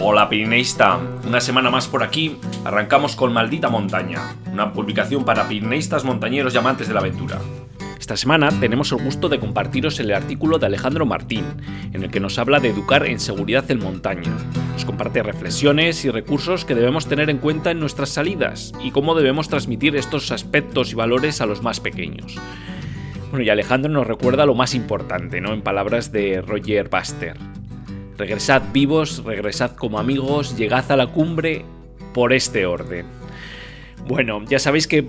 Hola Pirineísta, una semana más por aquí, arrancamos con Maldita Montaña, una publicación para pirineístas, montañeros y amantes de la aventura. Esta semana tenemos el gusto de compartiros el artículo de Alejandro Martín, en el que nos habla de educar en seguridad en montaña. Nos comparte reflexiones y recursos que debemos tener en cuenta en nuestras salidas y cómo debemos transmitir estos aspectos y valores a los más pequeños. Bueno, y Alejandro nos recuerda lo más importante, ¿no? En palabras de Roger Buster. Regresad vivos, regresad como amigos, llegad a la cumbre por este orden. Bueno, ya sabéis que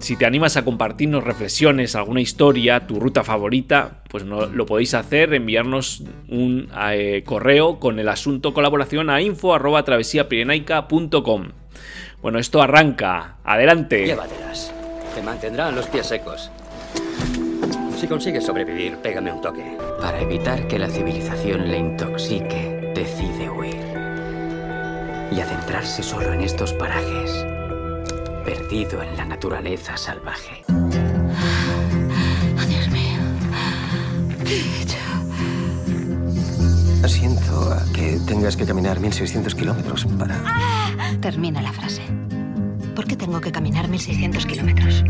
si te animas a compartirnos reflexiones, alguna historia, tu ruta favorita, pues no, lo podéis hacer, enviarnos un eh, correo con el asunto colaboración a info.travesiapirenaica.com. Bueno, esto arranca. Adelante. Llévatelas. Te mantendrán los pies secos. Si consigues sobrevivir, pégame un toque. Para evitar que la civilización le intoxique, decide huir. Y adentrarse solo en estos parajes, perdido en la naturaleza salvaje. Oh, Dios mío. ¿Qué he hecho? Siento a que tengas que caminar 1600 kilómetros para... Termina la frase. ¿Por qué tengo que caminar 1600 kilómetros?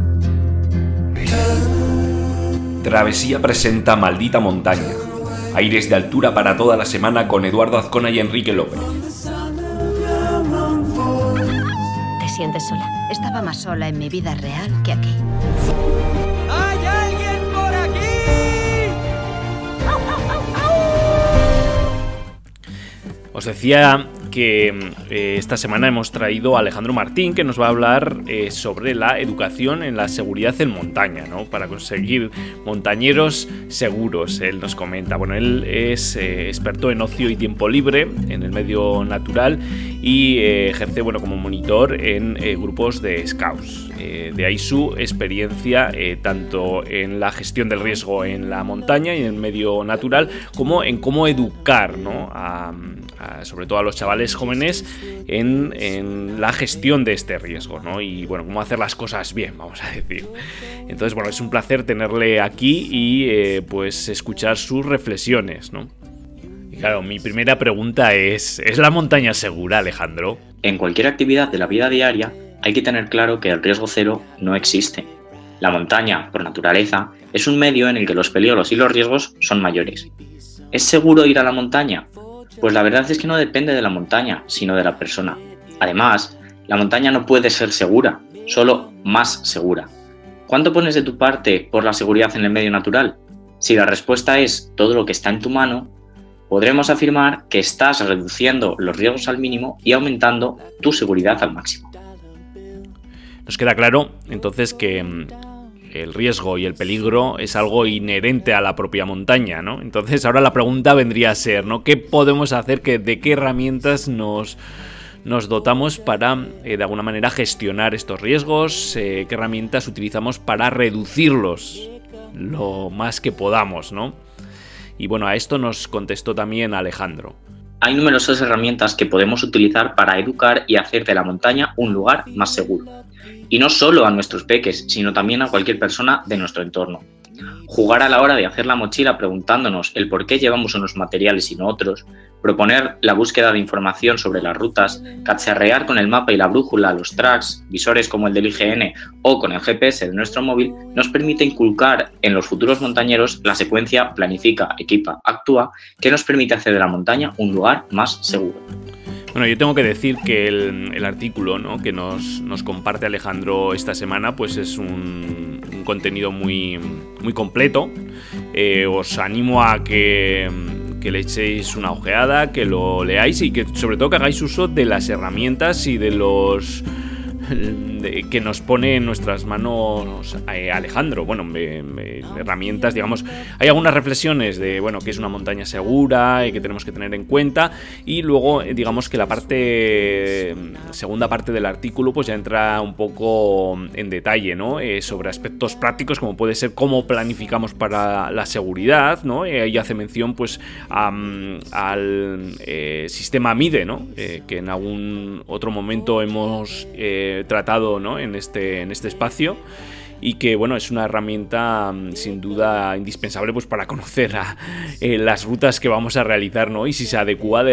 Travesía presenta Maldita Montaña. Aires de altura para toda la semana con Eduardo Azcona y Enrique López. ¿Te sientes sola? Estaba más sola en mi vida real que aquí. ¡Hay alguien por aquí! Os decía que eh, esta semana hemos traído a Alejandro Martín que nos va a hablar eh, sobre la educación en la seguridad en montaña, ¿no? Para conseguir montañeros seguros, él nos comenta. Bueno, él es eh, experto en ocio y tiempo libre en el medio natural y ejerce, bueno, como monitor en grupos de scouts. de ahí su experiencia tanto en la gestión del riesgo en la montaña y en el medio natural como en cómo educar, ¿no? sobre todo a los chavales jóvenes en, la gestión de este riesgo, ¿no? Y bueno, cómo hacer las cosas bien, vamos a decir. Entonces, bueno, es un placer tenerle aquí y eh, pues escuchar sus reflexiones, ¿no? Y claro, mi primera pregunta es, ¿es la montaña segura, Alejandro? En cualquier actividad de la vida diaria hay que tener claro que el riesgo cero no existe. La montaña, por naturaleza, es un medio en el que los peligros y los riesgos son mayores. ¿Es seguro ir a la montaña? Pues la verdad es que no depende de la montaña, sino de la persona. Además, la montaña no puede ser segura, solo más segura. ¿Cuánto pones de tu parte por la seguridad en el medio natural? Si la respuesta es todo lo que está en tu mano, podremos afirmar que estás reduciendo los riesgos al mínimo y aumentando tu seguridad al máximo. Nos queda claro entonces que mm, el riesgo y el peligro es algo inherente a la propia montaña, ¿no? Entonces ahora la pregunta vendría a ser, ¿no? ¿Qué podemos hacer? Que, ¿De qué herramientas nos, nos dotamos para, eh, de alguna manera, gestionar estos riesgos? Eh, ¿Qué herramientas utilizamos para reducirlos lo más que podamos, ¿no? Y bueno, a esto nos contestó también Alejandro. Hay numerosas herramientas que podemos utilizar para educar y hacer de la montaña un lugar más seguro y no solo a nuestros peques, sino también a cualquier persona de nuestro entorno. Jugar a la hora de hacer la mochila preguntándonos el por qué llevamos unos materiales y no otros, proponer la búsqueda de información sobre las rutas, cacharrear con el mapa y la brújula los tracks, visores como el del IGN o con el GPS de nuestro móvil, nos permite inculcar en los futuros montañeros la secuencia planifica, equipa, actúa, que nos permite hacer de la montaña un lugar más seguro. Bueno, yo tengo que decir que el, artículo que nos, comparte Alejandro esta semana pues es un, contenido muy, muy completo. Eh, os animo a que, que le echéis una ojeada, que lo leáis y que sobre todo que hagáis uso de las herramientas y de los que nos pone en nuestras manos eh, Alejandro. Bueno, herramientas, digamos. Hay algunas reflexiones de, bueno, que es una montaña segura y que tenemos que tener en cuenta. Y luego, eh, digamos que la parte, segunda parte del artículo, pues ya entra un poco en detalle, ¿no? Eh, sobre aspectos prácticos, como puede ser cómo planificamos para la seguridad, ¿no? y hace mención, pues, al sistema MIDE, ¿no? que en algún otro momento hemos tratado en este, en este espacio. y que bueno, es una herramienta mm, sin duda indispensable pues para conocer eh, las rutas que vamos a realizar ¿no? y si se adecua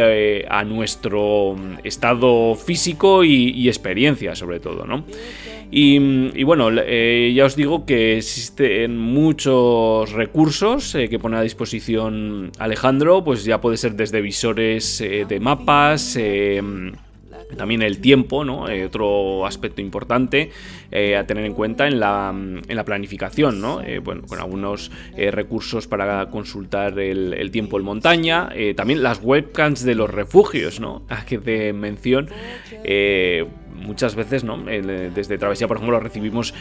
a nuestro mm, estado físico y, experiencia sobre todo. ¿no? Y, bueno, eh, ya os digo que existen muchos recursos eh, que pone a disposición Alejandro, pues ya puede ser desde visores de mapas, también el tiempo, ¿no? Eh, otro aspecto importante eh, a tener en cuenta en la, en la planificación, ¿no? Eh, bueno, con algunos recursos para consultar el, tiempo en montaña, también las webcams de los refugios, ¿no? A que de mención muchas veces, ¿no? Desde Travesía, por ejemplo, recibimos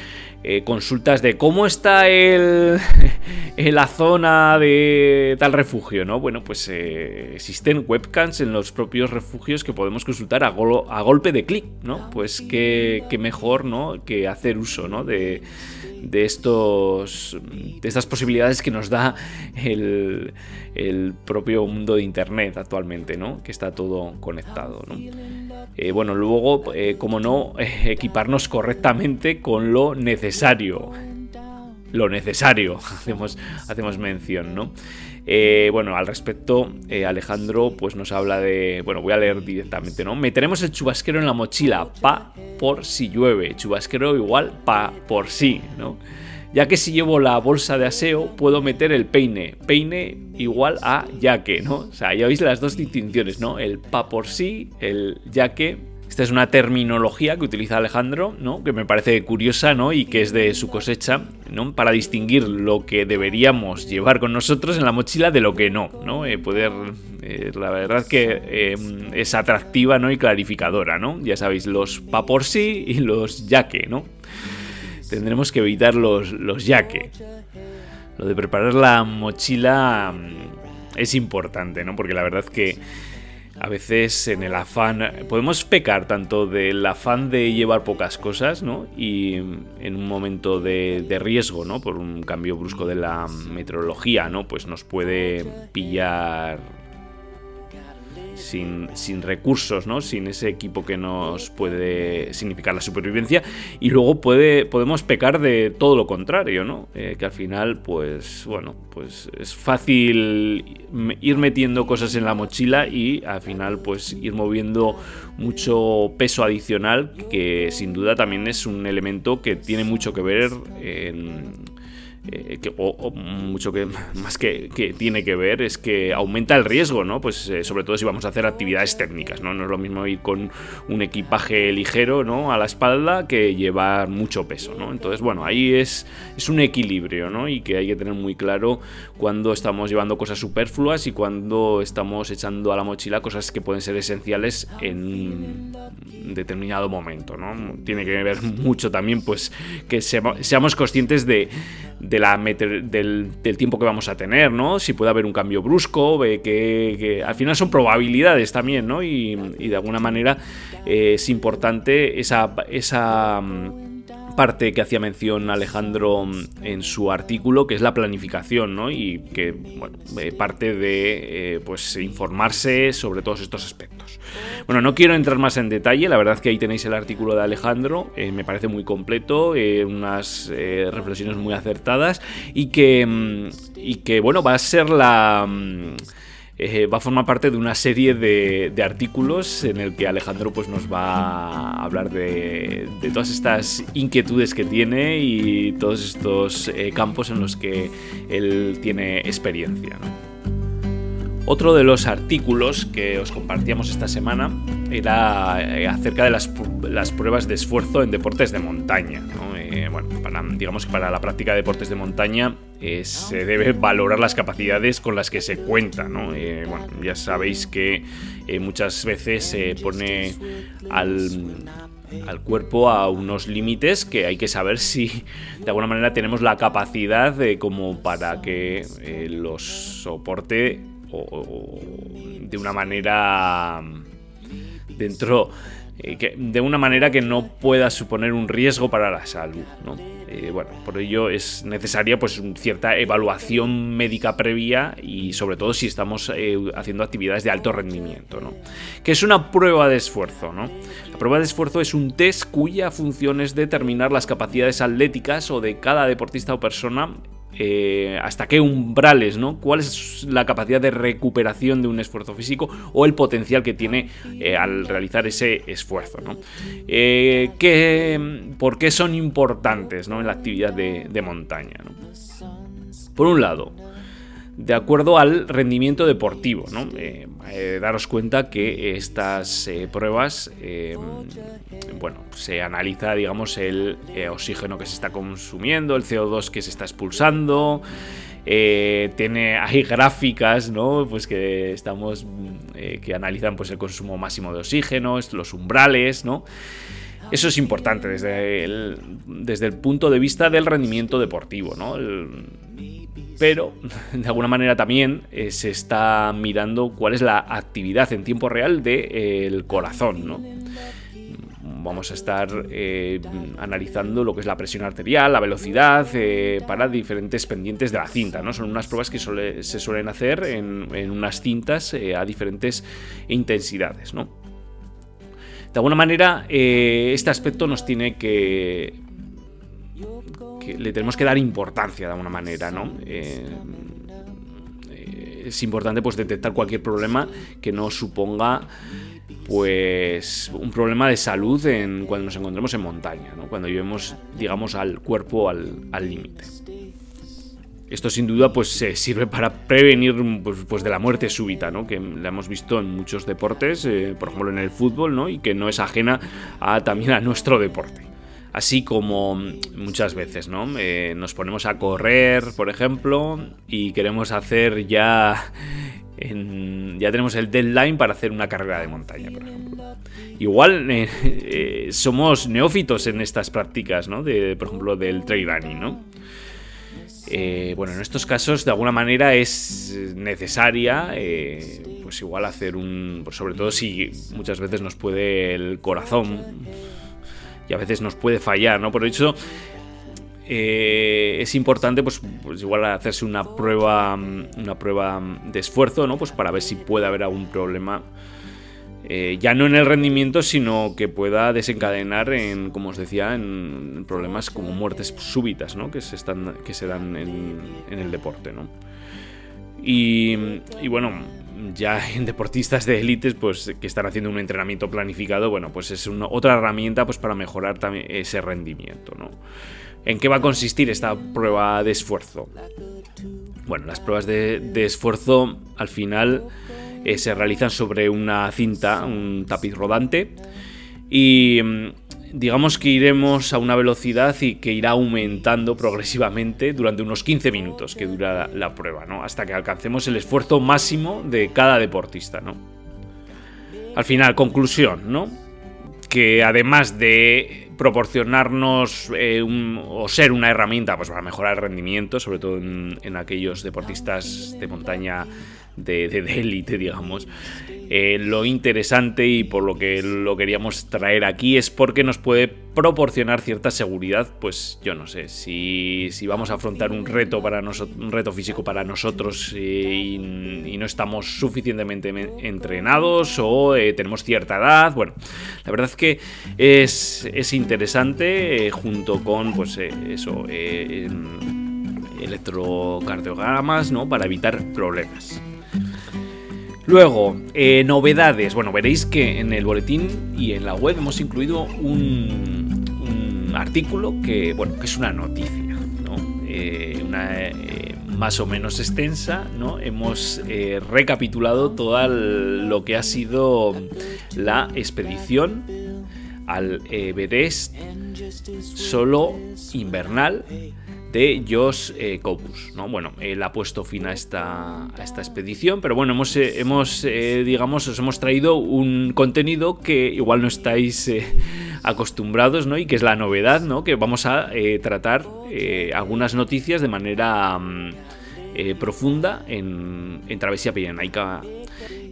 consultas de cómo está el, la zona de tal refugio, ¿no? Bueno, pues existen webcams en los propios refugios que podemos consultar a, golpe de clic, ¿no? Pues qué, mejor, ¿no? Que hacer uso, ¿no? De, estos de estas posibilidades que nos da el, propio mundo de internet actualmente no que está todo conectado ¿no? Eh, bueno luego eh, como no equiparnos correctamente con lo necesario lo necesario hacemos hacemos mención no eh, bueno, al respecto, eh, Alejandro pues nos habla de. Bueno, voy a leer directamente, ¿no? Meteremos el chubasquero en la mochila, pa por si llueve. Chubasquero igual pa por si, ¿no? Ya que si llevo la bolsa de aseo, puedo meter el peine. Peine igual a ya que, ¿no? O sea, ya veis las dos distinciones, ¿no? El pa por sí, el ya que esta es una terminología que utiliza Alejandro, ¿no? que me parece curiosa ¿no? y que es de su cosecha, ¿no? para distinguir lo que deberíamos llevar con nosotros en la mochila de lo que no. ¿no? Eh, poder, eh, la verdad que eh, es atractiva ¿no? y clarificadora. ¿no? Ya sabéis, los pa por sí y los yaque. ¿no? Tendremos que evitar los, los yaque. Lo de preparar la mochila mm, es importante, ¿no? porque la verdad que a veces en el afán, podemos pecar tanto del afán de llevar pocas cosas, ¿no? Y en un momento de, de, riesgo, ¿no? Por un cambio brusco de la meteorología, ¿no? Pues nos puede pillar sin, recursos, ¿no? sin ese equipo que nos puede significar la supervivencia. Y luego puede, podemos pecar de todo lo contrario, ¿no? Eh, que al final, pues bueno, pues es fácil ir metiendo cosas en la mochila y al final, pues ir moviendo mucho peso adicional, que sin duda también es un elemento que tiene mucho que ver en eh, o, mucho que más que, tiene que ver es que aumenta el riesgo, ¿no? Pues eh, sobre todo si vamos a hacer actividades técnicas, ¿no? No es lo mismo ir con un equipaje ligero, ¿no? A la espalda que llevar mucho peso, ¿no? Entonces, bueno, ahí es, un equilibrio, ¿no? Y que hay que tener muy claro cuando estamos llevando cosas superfluas y cuando estamos echando a la mochila cosas que pueden ser esenciales en un determinado momento, ¿no? Tiene que ver mucho también, pues, que seamos conscientes de del, tiempo que vamos a tener, ¿no? Si puede haber un cambio brusco, que, al final son probabilidades también, ¿no? Y, de alguna manera eh, es importante esa, esa mm, parte que hacía mención Alejandro mm, en su artículo, que es la planificación, ¿no? Y que, bueno, eh, parte de, eh, pues, informarse sobre todos estos aspectos. Bueno, no quiero entrar más en detalle, la verdad que ahí tenéis el artículo de Alejandro, eh, me parece muy completo, unas reflexiones muy acertadas y que, mm, y que, bueno, va a ser la... Mm, eh, va a formar parte de una serie de, artículos en el que Alejandro pues, nos va a hablar de, todas estas inquietudes que tiene y todos estos eh, campos en los que él tiene experiencia. Otro de los artículos que os compartíamos esta semana era eh, acerca de las, pruebas de esfuerzo en deportes de montaña. bueno, digamos que para la práctica de deportes de montaña eh, se debe valorar las capacidades con las que se cuenta. Eh, bueno, ya sabéis que eh, muchas veces se pone al, al cuerpo a unos límites que hay que saber si de alguna manera tenemos la capacidad de como para que los soporte de una manera dentro que, de una manera que no pueda suponer un riesgo para la salud. ¿no? Eh, bueno, por ello es necesaria pues cierta evaluación médica previa y sobre todo si estamos eh, haciendo actividades de alto rendimiento, ¿no? Que es una prueba de esfuerzo, ¿no? La prueba de esfuerzo es un test cuya función es determinar las capacidades atléticas o de cada deportista o persona eh, hasta qué umbrales, ¿no? ¿Cuál es la capacidad de recuperación de un esfuerzo físico o el potencial que tiene eh, al realizar ese esfuerzo, ¿no? Eh, ¿Por qué son importantes ¿no? en la actividad de montaña? Por un lado, de acuerdo al rendimiento deportivo. ¿no? Eh, eh, daros cuenta que estas eh, pruebas, bueno, se analiza, digamos, el oxígeno que se está consumiendo, el CO2 que se está expulsando. tiene hay gráficas no pues que estamos que analizan pues el consumo máximo de oxígeno los umbrales no eso es importante desde el, desde el punto de vista del rendimiento deportivo no pero de alguna manera también eh, se está mirando cuál es la actividad en tiempo real del eh, corazón, ¿no? Vamos a estar eh, analizando lo que es la presión arterial, la velocidad, para diferentes pendientes de la cinta. ¿no? Son unas pruebas que se suelen hacer en, unas cintas a diferentes intensidades. ¿no? De alguna manera, este aspecto nos tiene que le tenemos que dar importancia de alguna manera, ¿no? Eh, es importante pues detectar cualquier problema que no suponga pues un problema de salud en, cuando nos encontremos en montaña, ¿no? cuando llevemos digamos al cuerpo al límite. Esto sin duda pues sirve para prevenir pues, pues, de la muerte súbita, ¿no? que la hemos visto en muchos deportes, eh, por ejemplo en el fútbol, ¿no? y que no es ajena a, también a nuestro deporte. Así como muchas veces, ¿no? Eh, nos ponemos a correr, por ejemplo, y queremos hacer ya. ya tenemos el deadline para hacer una carrera de montaña, por ejemplo. Igual eh, eh, somos neófitos en estas prácticas, ¿no? De, por ejemplo, del trail running, ¿no? bueno, en estos casos de alguna manera es necesaria, pues igual hacer un, pues sobre todo si muchas veces nos puede el corazón y a veces nos puede fallar, ¿no? Por eso eh, es importante, pues, pues, igual hacerse una prueba, una prueba de esfuerzo, ¿no? Pues para ver si puede haber algún problema. Eh, ya no en el rendimiento, sino que pueda desencadenar en, como os decía, en problemas como muertes súbitas, ¿no? Que se, están, que se dan en, en el deporte, ¿no? Y, y bueno, ya en deportistas de élites pues que están haciendo un entrenamiento planificado, bueno, pues es una, otra herramienta pues para mejorar también ese rendimiento, ¿no? ¿En qué va a consistir esta prueba de esfuerzo? Bueno, las pruebas de, esfuerzo al final eh, se realizan sobre una cinta, un tapiz rodante y mm, digamos que iremos a una velocidad y que irá aumentando progresivamente durante unos 15 minutos que dura la, prueba, ¿no? Hasta que alcancemos el esfuerzo máximo de cada deportista, ¿no? Al final, conclusión, ¿no? Que además de proporcionarnos eh, o ser una herramienta pues, para mejorar el rendimiento, sobre todo en aquellos deportistas de montaña de, élite, digamos. Eh, lo interesante y por lo que lo queríamos traer aquí es porque nos puede proporcionar cierta seguridad, pues yo no sé, si, si vamos a afrontar un reto, para un reto físico para nosotros eh, y, no estamos suficientemente entrenados o eh, tenemos cierta edad, bueno, la verdad es que es, es interesante junto con, pues eso, electrocardiogramas, ¿no? Para evitar problemas. Luego, eh, novedades. Bueno, veréis que en el boletín y en la web hemos incluido un, artículo que, bueno, que es una noticia, ¿no? Eh, una eh, más o menos extensa, ¿no? Hemos recapitulado todo lo que ha sido la expedición al Everest solo invernal de Josh eh, ¿no? Bueno, él ha puesto fin a esta, a esta expedición, pero bueno, hemos, eh, hemos eh, digamos, os hemos traído un contenido que igual no estáis acostumbrados, ¿no? Y que es la novedad, ¿no? Que vamos a tratar algunas noticias de manera... Mm, eh, profunda en, Travesía Pirenaica.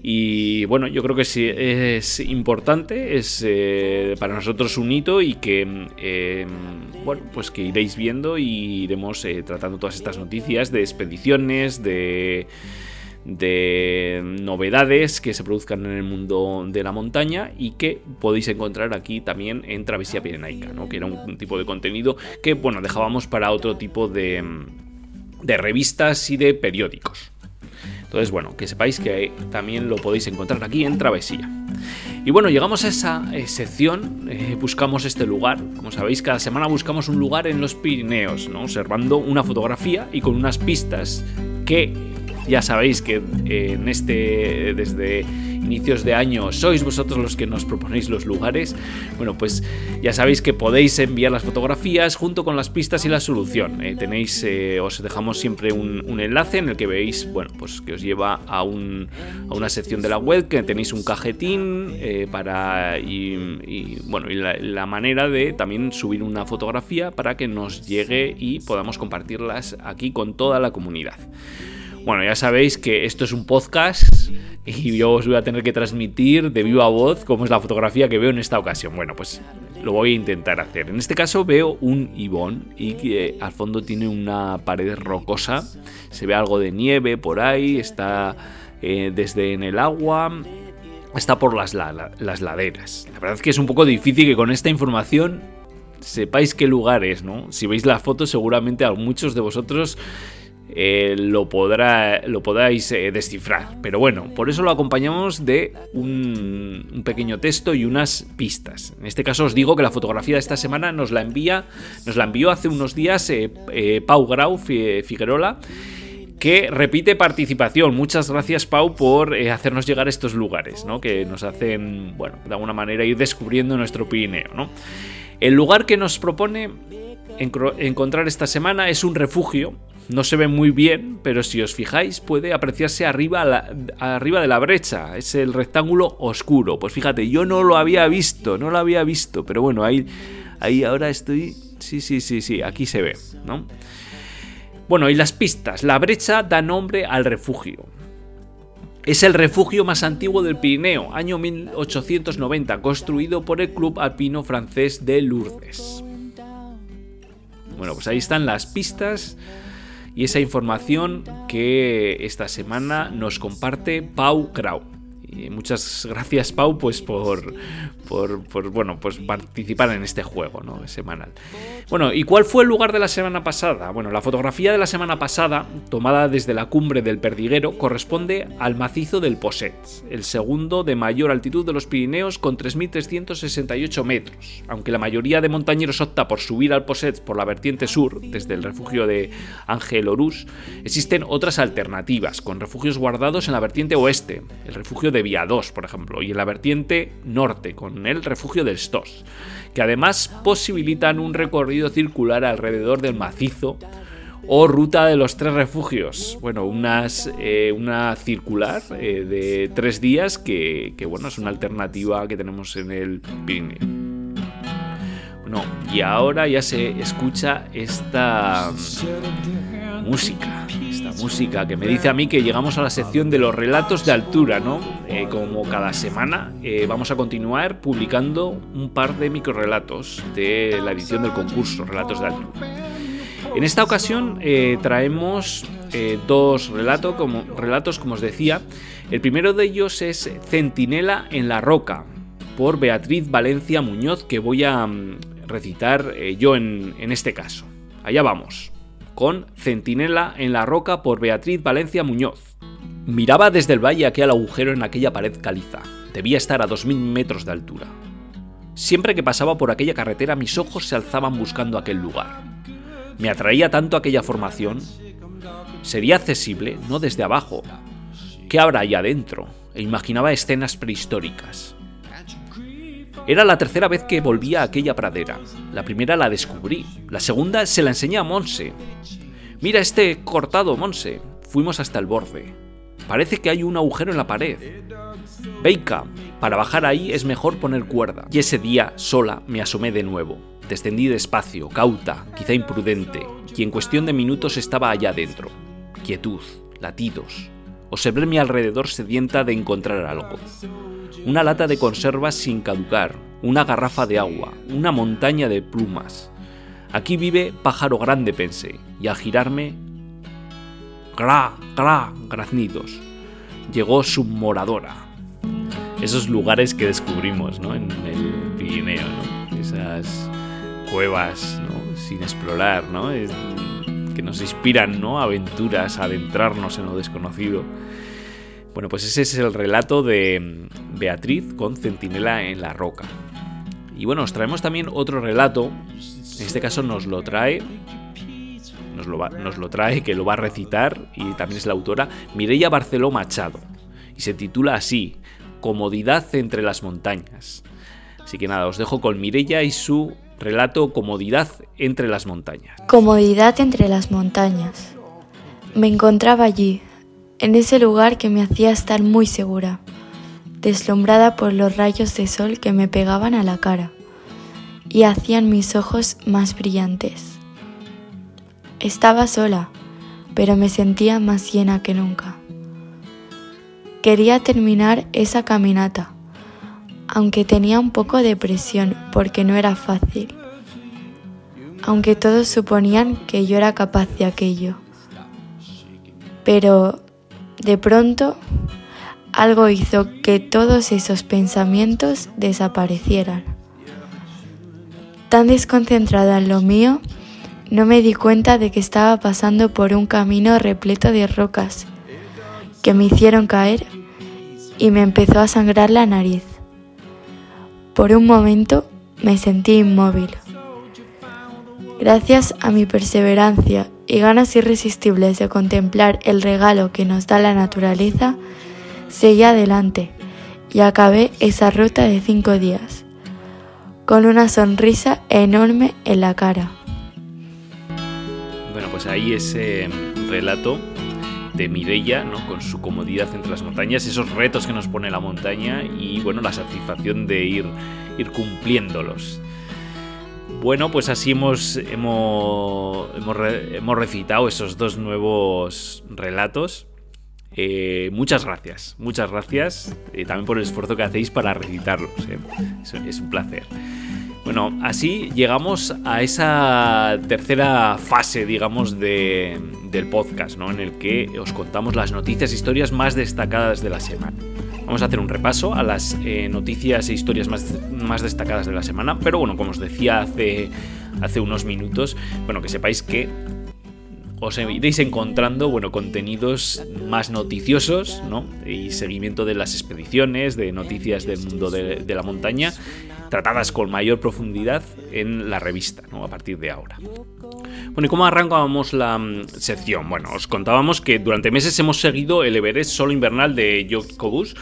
Y bueno, yo creo que sí es importante, es eh, para nosotros un hito y que, eh, bueno, pues que iréis viendo y iremos tratando todas estas noticias de expediciones, de de novedades que se produzcan en el mundo de la montaña y que podéis encontrar aquí también en Travesía Pirenaica, ¿no? que era un tipo de contenido que bueno, dejábamos para otro tipo de, de revistas y de periódicos. Entonces, bueno, que sepáis que también lo podéis encontrar aquí en Travesía. Y bueno, llegamos a esa eh, sección, eh, buscamos este lugar. Como sabéis, cada semana buscamos un lugar en los Pirineos, ¿no? observando una fotografía y con unas pistas que ya sabéis que eh, en este, desde inicios de año, sois vosotros los que nos proponéis los lugares. Bueno, pues ya sabéis que podéis enviar las fotografías junto con las pistas y la solución. Eh, tenéis, eh, os dejamos siempre un, enlace en el que veis, bueno, pues que os lleva a, un, a una sección de la web que tenéis un cajetín para y, bueno y la manera de también subir una fotografía para que nos llegue y podamos compartirlas aquí con toda la comunidad. Bueno, ya sabéis que esto es un podcast y yo os voy a tener que transmitir de viva voz cómo es la fotografía que veo en esta ocasión. Bueno, pues lo voy a intentar hacer. En este caso veo un ibón y que al fondo tiene una pared rocosa. Se ve algo de nieve por ahí, está eh, desde en el agua, está por las, las laderas. La verdad es que es un poco difícil que con esta información sepáis qué lugar es, ¿no? Si veis la foto seguramente a muchos de vosotros eh, lo, podrá, lo podáis eh, descifrar. Pero bueno, por eso lo acompañamos de un, pequeño texto y unas pistas. En este caso os digo que la fotografía de esta semana nos la envía, nos la envió hace unos días eh, Pau Grau Figuerola que repite participación. Muchas gracias, Pau, por hacernos llegar a estos lugares, ¿no? Que nos hacen, bueno, de alguna manera ir descubriendo nuestro Pirineo. El lugar que nos propone encontrar esta semana es un refugio no se ve muy bien, pero si os fijáis puede apreciarse arriba, arriba de la brecha. Es el rectángulo oscuro. Pues fíjate, yo no lo había visto, no lo había visto. Pero bueno, ahí, ahí ahora estoy... Sí, sí, sí, sí, aquí se ve, ¿no? Bueno, y las pistas. La brecha da nombre al refugio. Es el refugio más antiguo del Pirineo, año 1890, construido por el Club Alpino Francés de Lourdes. Bueno, pues ahí están las pistas y esa información que esta semana nos comparte Pau Grau. Y muchas gracias Pau pues por, por, bueno, pues participar en este juego ¿no? semanal. Bueno, ¿y cuál fue el lugar de la semana pasada? Bueno, la fotografía de la semana pasada, tomada desde la cumbre del Perdiguero, corresponde al macizo del Poset, el segundo de mayor altitud de los Pirineos con 3.368 metros. Aunque la mayoría de montañeros opta por subir al Poset por la vertiente sur, desde el refugio de Ángel Orús, existen otras alternativas, con refugios guardados en la vertiente oeste, el refugio de Vía 2, por ejemplo, y en la vertiente norte, con el refugio del Stos, que además posibilitan un recorrido circular alrededor del macizo o ruta de los tres refugios. Bueno, unas, eh, una circular eh, de tres días que, que, bueno, es una alternativa que tenemos en el Pirineo. Bueno, y ahora ya se escucha esta música, esta música que me dice a mí que llegamos a la sección de los relatos de altura, ¿no? Eh, como cada semana eh, vamos a continuar publicando un par de microrelatos de la edición del concurso Relatos de Altura. En esta ocasión eh, traemos dos relatos como, relatos, como os decía. El primero de ellos es Centinela en la Roca, por Beatriz Valencia Muñoz, que voy a mm, recitar yo en, en este caso. Allá vamos con Centinela en la Roca por Beatriz Valencia Muñoz. Miraba desde el valle aquel agujero en aquella pared caliza. Debía estar a 2.000 metros de altura. Siempre que pasaba por aquella carretera mis ojos se alzaban buscando aquel lugar. Me atraía tanto aquella formación. Sería accesible, no desde abajo. ¿Qué habrá allá adentro? E imaginaba escenas prehistóricas. Era la tercera vez que volvía a aquella pradera. La primera la descubrí, la segunda se la enseñé a Monse. Mira este cortado, Monse. Fuimos hasta el borde. Parece que hay un agujero en la pared. Beika, para bajar ahí es mejor poner cuerda. Y ese día, sola, me asomé de nuevo. Descendí despacio, cauta, quizá imprudente, y en cuestión de minutos estaba allá dentro. quietud, latidos. Observé mi alrededor sedienta de encontrar algo. Una lata de conservas sin caducar, una garrafa de agua, una montaña de plumas. Aquí vive pájaro grande, pensé, y al girarme... ¡Gra! ¡Gra! graznidos. Llegó submoradora. Esos lugares que descubrimos ¿no? en el Pirineo, ¿no? esas cuevas ¿no? sin explorar, ¿no? que nos inspiran ¿no? aventuras, adentrarnos en lo desconocido. Bueno, pues ese es el relato de Beatriz con Centinela en la Roca. Y bueno, os traemos también otro relato. En este caso nos lo trae. Nos lo, trae, que lo va a recitar, y también es la autora, Mireia Barceló Machado. Y se titula así: Comodidad entre las montañas. Así que nada, os dejo con Mireia y su relato Comodidad entre las montañas. Comodidad entre las montañas. Me encontraba allí, en ese lugar que me hacía estar muy segura, deslumbrada por los rayos de sol que me pegaban a la cara y hacían mis ojos más brillantes. Estaba sola, pero me sentía más llena que nunca. Quería terminar esa caminata, aunque tenía un poco de presión porque no era fácil, aunque todos suponían que yo era capaz de aquello. Pero de pronto, algo hizo que todos esos pensamientos desaparecieran. Tan desconcentrada en lo mío, no me di cuenta de que estaba pasando por un camino repleto de rocas que me hicieron caer y me empezó a sangrar la nariz. Por un momento me sentí inmóvil. Gracias a mi perseverancia y ganas irresistibles de contemplar el regalo que nos da la naturaleza, seguí adelante y acabé esa ruta de cinco días, con una sonrisa enorme en la cara. Bueno, pues ahí ese relato de Mireia, ¿no? con su comodidad entre las montañas, esos retos que nos pone la montaña y bueno, la satisfacción de ir, ir cumpliéndolos. Bueno, pues así hemos, hemos, hemos, recitado esos dos nuevos relatos. Eh, muchas gracias, muchas gracias eh, también por el esfuerzo que hacéis para recitarlos. Eh. Es, un placer. Bueno, así llegamos a esa tercera fase, digamos, de, del podcast, ¿no? En el que os contamos las noticias e historias más destacadas de la semana. Vamos a hacer un repaso a las eh, noticias e historias más, más, destacadas de la semana. Pero bueno, como os decía hace, hace unos minutos, bueno, que sepáis que os iréis encontrando bueno, contenidos más noticiosos ¿no? y seguimiento de las expediciones, de noticias del mundo de, de la montaña, tratadas con mayor profundidad en la revista, ¿no? a partir de ahora. Bueno, ¿y cómo arrancábamos la mm, sección? Bueno, os contábamos que durante meses hemos seguido el Everest solo invernal de Jacobus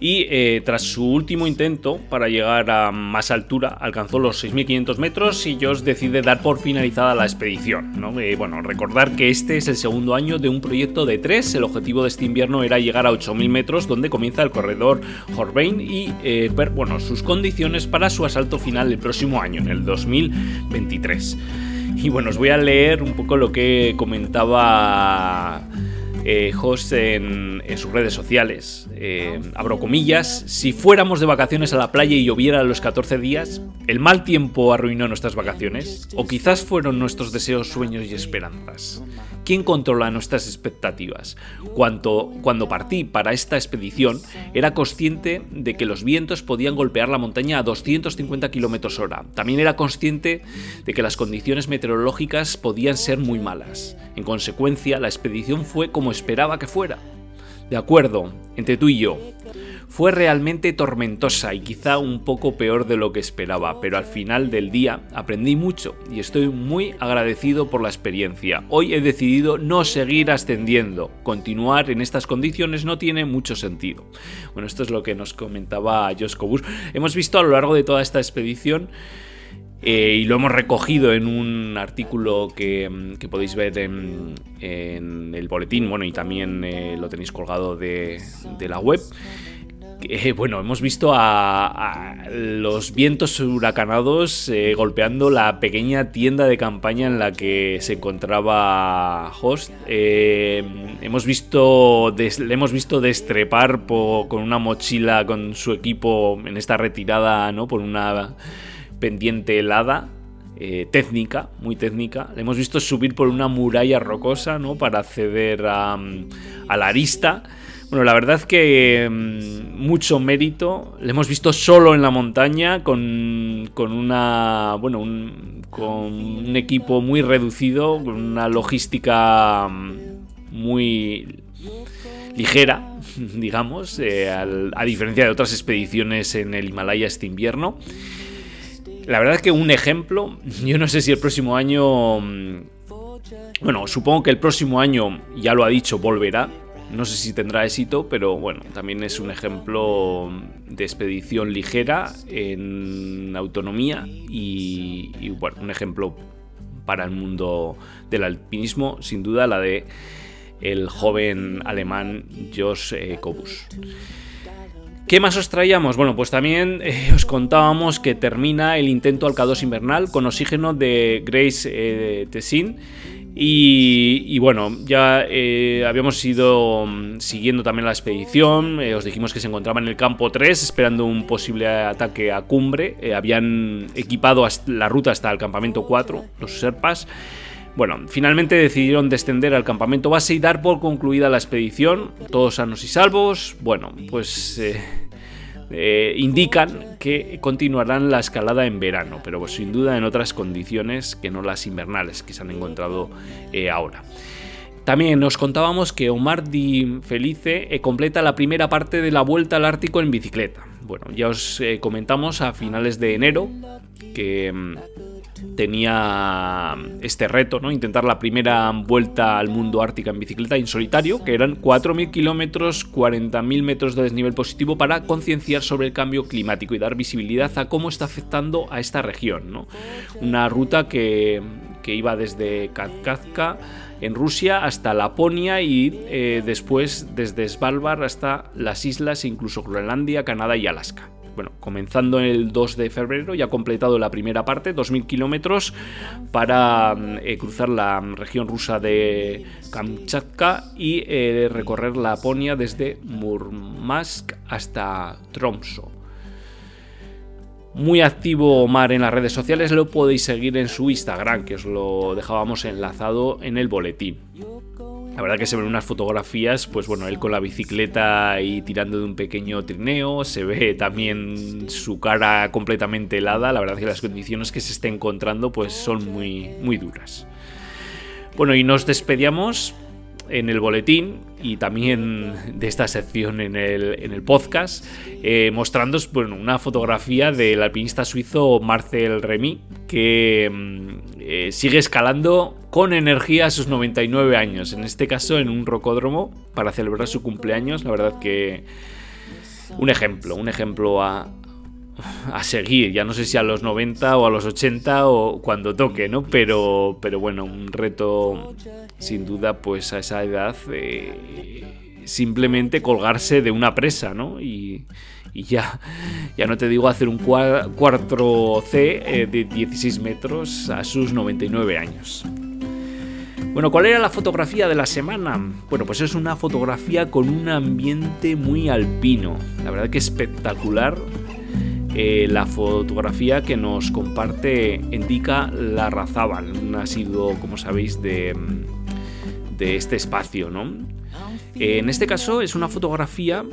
y eh, tras su último intento para llegar a más altura alcanzó los 6.500 metros y Josh decide dar por finalizada la expedición. ¿no? Eh, bueno, recordar que este es el segundo año de un proyecto de tres, el objetivo de este invierno era llegar a 8.000 metros donde comienza el corredor Horvain y eh, ver bueno, sus condiciones para su asalto final el próximo año, en el 2023. Y bueno, os voy a leer un poco lo que comentaba eh, en, sus redes sociales. Eh, abro comillas, si fuéramos de vacaciones a la playa y lloviera los 14 días, ¿el mal tiempo arruinó nuestras vacaciones? ¿O quizás fueron nuestros deseos, sueños y esperanzas? ¿Quién controla nuestras expectativas? Cuando, cuando partí para esta expedición, era consciente de que los vientos podían golpear la montaña a 250 km hora. También era consciente de que las condiciones meteorológicas podían ser muy malas. En consecuencia, la expedición fue como esperaba que fuera. De acuerdo, entre tú y yo, fue realmente tormentosa y quizá un poco peor de lo que esperaba, pero al final del día aprendí mucho y estoy muy agradecido por la experiencia. Hoy he decidido no seguir ascendiendo. Continuar en estas condiciones no tiene mucho sentido. Bueno, esto es lo que nos comentaba Josh Cobus. Hemos visto a lo largo de toda esta expedición eh, y lo hemos recogido en un artículo que, podéis ver en, el boletín, bueno, y también eh, lo tenéis colgado de, la web eh, bueno, hemos visto a, los vientos huracanados golpeando la pequeña tienda de campaña en la que se encontraba Host. Hemos visto, le hemos visto destrepar con una mochila con su equipo en esta retirada, ¿no? Por una pendiente helada. técnica, muy técnica. Le hemos visto subir por una muralla rocosa, ¿no? Para acceder a, a la arista. Bueno, la verdad que mm, mucho mérito. Le hemos visto solo en la montaña con, con una. Bueno, un, con un equipo muy reducido, con una logística mm, muy ligera, digamos, eh, a diferencia de otras expediciones en el Himalaya este invierno. La verdad es que un ejemplo, yo no sé si el próximo año, mm, bueno, supongo que el próximo año, ya lo ha dicho, volverá, no sé si tendrá éxito, pero bueno, también es un ejemplo de expedición ligera en autonomía y, bueno, un ejemplo para el mundo del alpinismo, sin duda la de el joven alemán Jos Kobus. ¿Qué más os traíamos? Bueno, pues también eh, os contábamos que termina el intento Alcados invernal con oxígeno de Grace eh, Tessin y, bueno, ya eh, habíamos ido mm, siguiendo también la expedición. Os dijimos que se encontraba en el campo 3 esperando un posible ataque a cumbre. Habían equipado la ruta hasta el campamento 4, los Serpas. Bueno, finalmente decidieron descender al campamento base y dar por concluida la expedición. Todos sanos y salvos. Bueno, pues eh, indican que continuarán la escalada en verano, pero pues, sin duda en otras condiciones que no las invernales que se han encontrado eh, ahora. También nos contábamos que Omar Di Felice eh, completa la primera parte de la vuelta al Ártico en bicicleta. Bueno, ya os comentamos a finales de enero que mm, tenía este reto, ¿no? Intentar la primera vuelta al mundo ártica en bicicleta en solitario, que eran 4.000 kilómetros, 40.000 metros de desnivel positivo para concienciar sobre el cambio climático y dar visibilidad a cómo está afectando a esta región, ¿no? Una ruta que, iba desde Kazkazka en Rusia hasta Laponia y eh, después desde Svalbard hasta las islas, incluso Groenlandia, Canadá y Alaska bueno, comenzando el 2 de febrero, ya ha completado la primera parte, 2.000 kilómetros, para eh, cruzar la región rusa de Kamchatka y eh, recorrer Laponia desde Murmansk hasta Tromsø. Muy activo Omar en las redes sociales, lo podéis seguir en su Instagram, que os lo dejábamos enlazado en el boletín. La verdad que se ven unas fotografías, pues bueno, él con la bicicleta y tirando de un pequeño trineo, se ve también su cara completamente helada, la verdad que las condiciones que se está encontrando pues son muy, muy duras. Bueno, y nos despedíamos en el boletín y también de esta sección en el, podcast, eh, bueno, una fotografía del alpinista suizo Marcel Remy, que mm, eh, sigue escalando con energía a sus 99 años, en este caso en un rocódromo para celebrar su cumpleaños, la verdad que un ejemplo, un ejemplo a, a seguir, ya no sé si a los 90 o a los 80 o cuando toque, ¿no? Pero, pero bueno, un reto sin duda pues a esa edad simplemente colgarse de una presa, ¿no? Y, ya, ya no te digo hacer un 4C eh, de 16 metros a sus 99 años. Bueno, ¿cuál era la fotografía de la semana? Bueno, pues es una fotografía con un ambiente muy alpino. La verdad que espectacular. Eh, la fotografía que nos comparte indica la Larrazábal, ha sido, como sabéis, de, de este espacio. ¿no? en este caso es una fotografía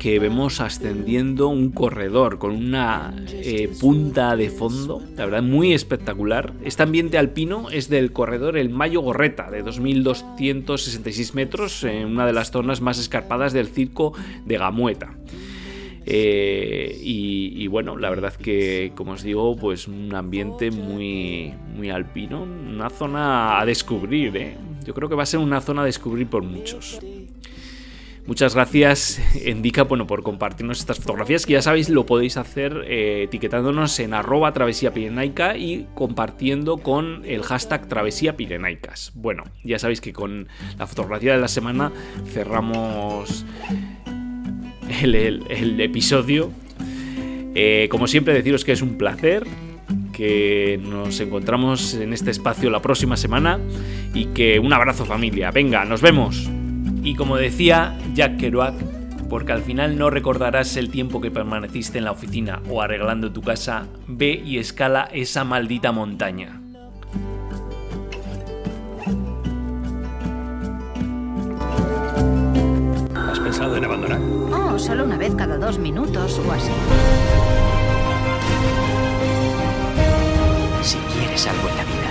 que vemos ascendiendo un corredor con una eh, punta de fondo, la verdad muy espectacular. Este ambiente alpino es del corredor El Mayo Gorreta, de 2.266 metros, en una de las zonas más escarpadas del circo de Gamueta. Eh, y, bueno, la verdad que, como os digo, pues un ambiente muy, muy alpino, una zona a descubrir, ¿eh? Yo creo que va a ser una zona a descubrir por muchos. Muchas gracias, Indica, bueno, por compartirnos estas fotografías, que ya sabéis, lo podéis hacer eh, etiquetándonos en arroba travesía pirenaica y compartiendo con el hashtag travesía pirenaicas. Bueno, ya sabéis que con la fotografía de la semana cerramos el, episodio. Eh, como siempre, deciros que es un placer, que nos encontramos en este espacio la próxima semana y que un abrazo familia. Venga, nos vemos. Y como decía Jack Kerouac, porque al final no recordarás el tiempo que permaneciste en la oficina o arreglando tu casa, ve y escala esa maldita montaña. ¿Has pensado en abandonar? Oh, solo una vez cada dos minutos o así. Si quieres algo en la vida,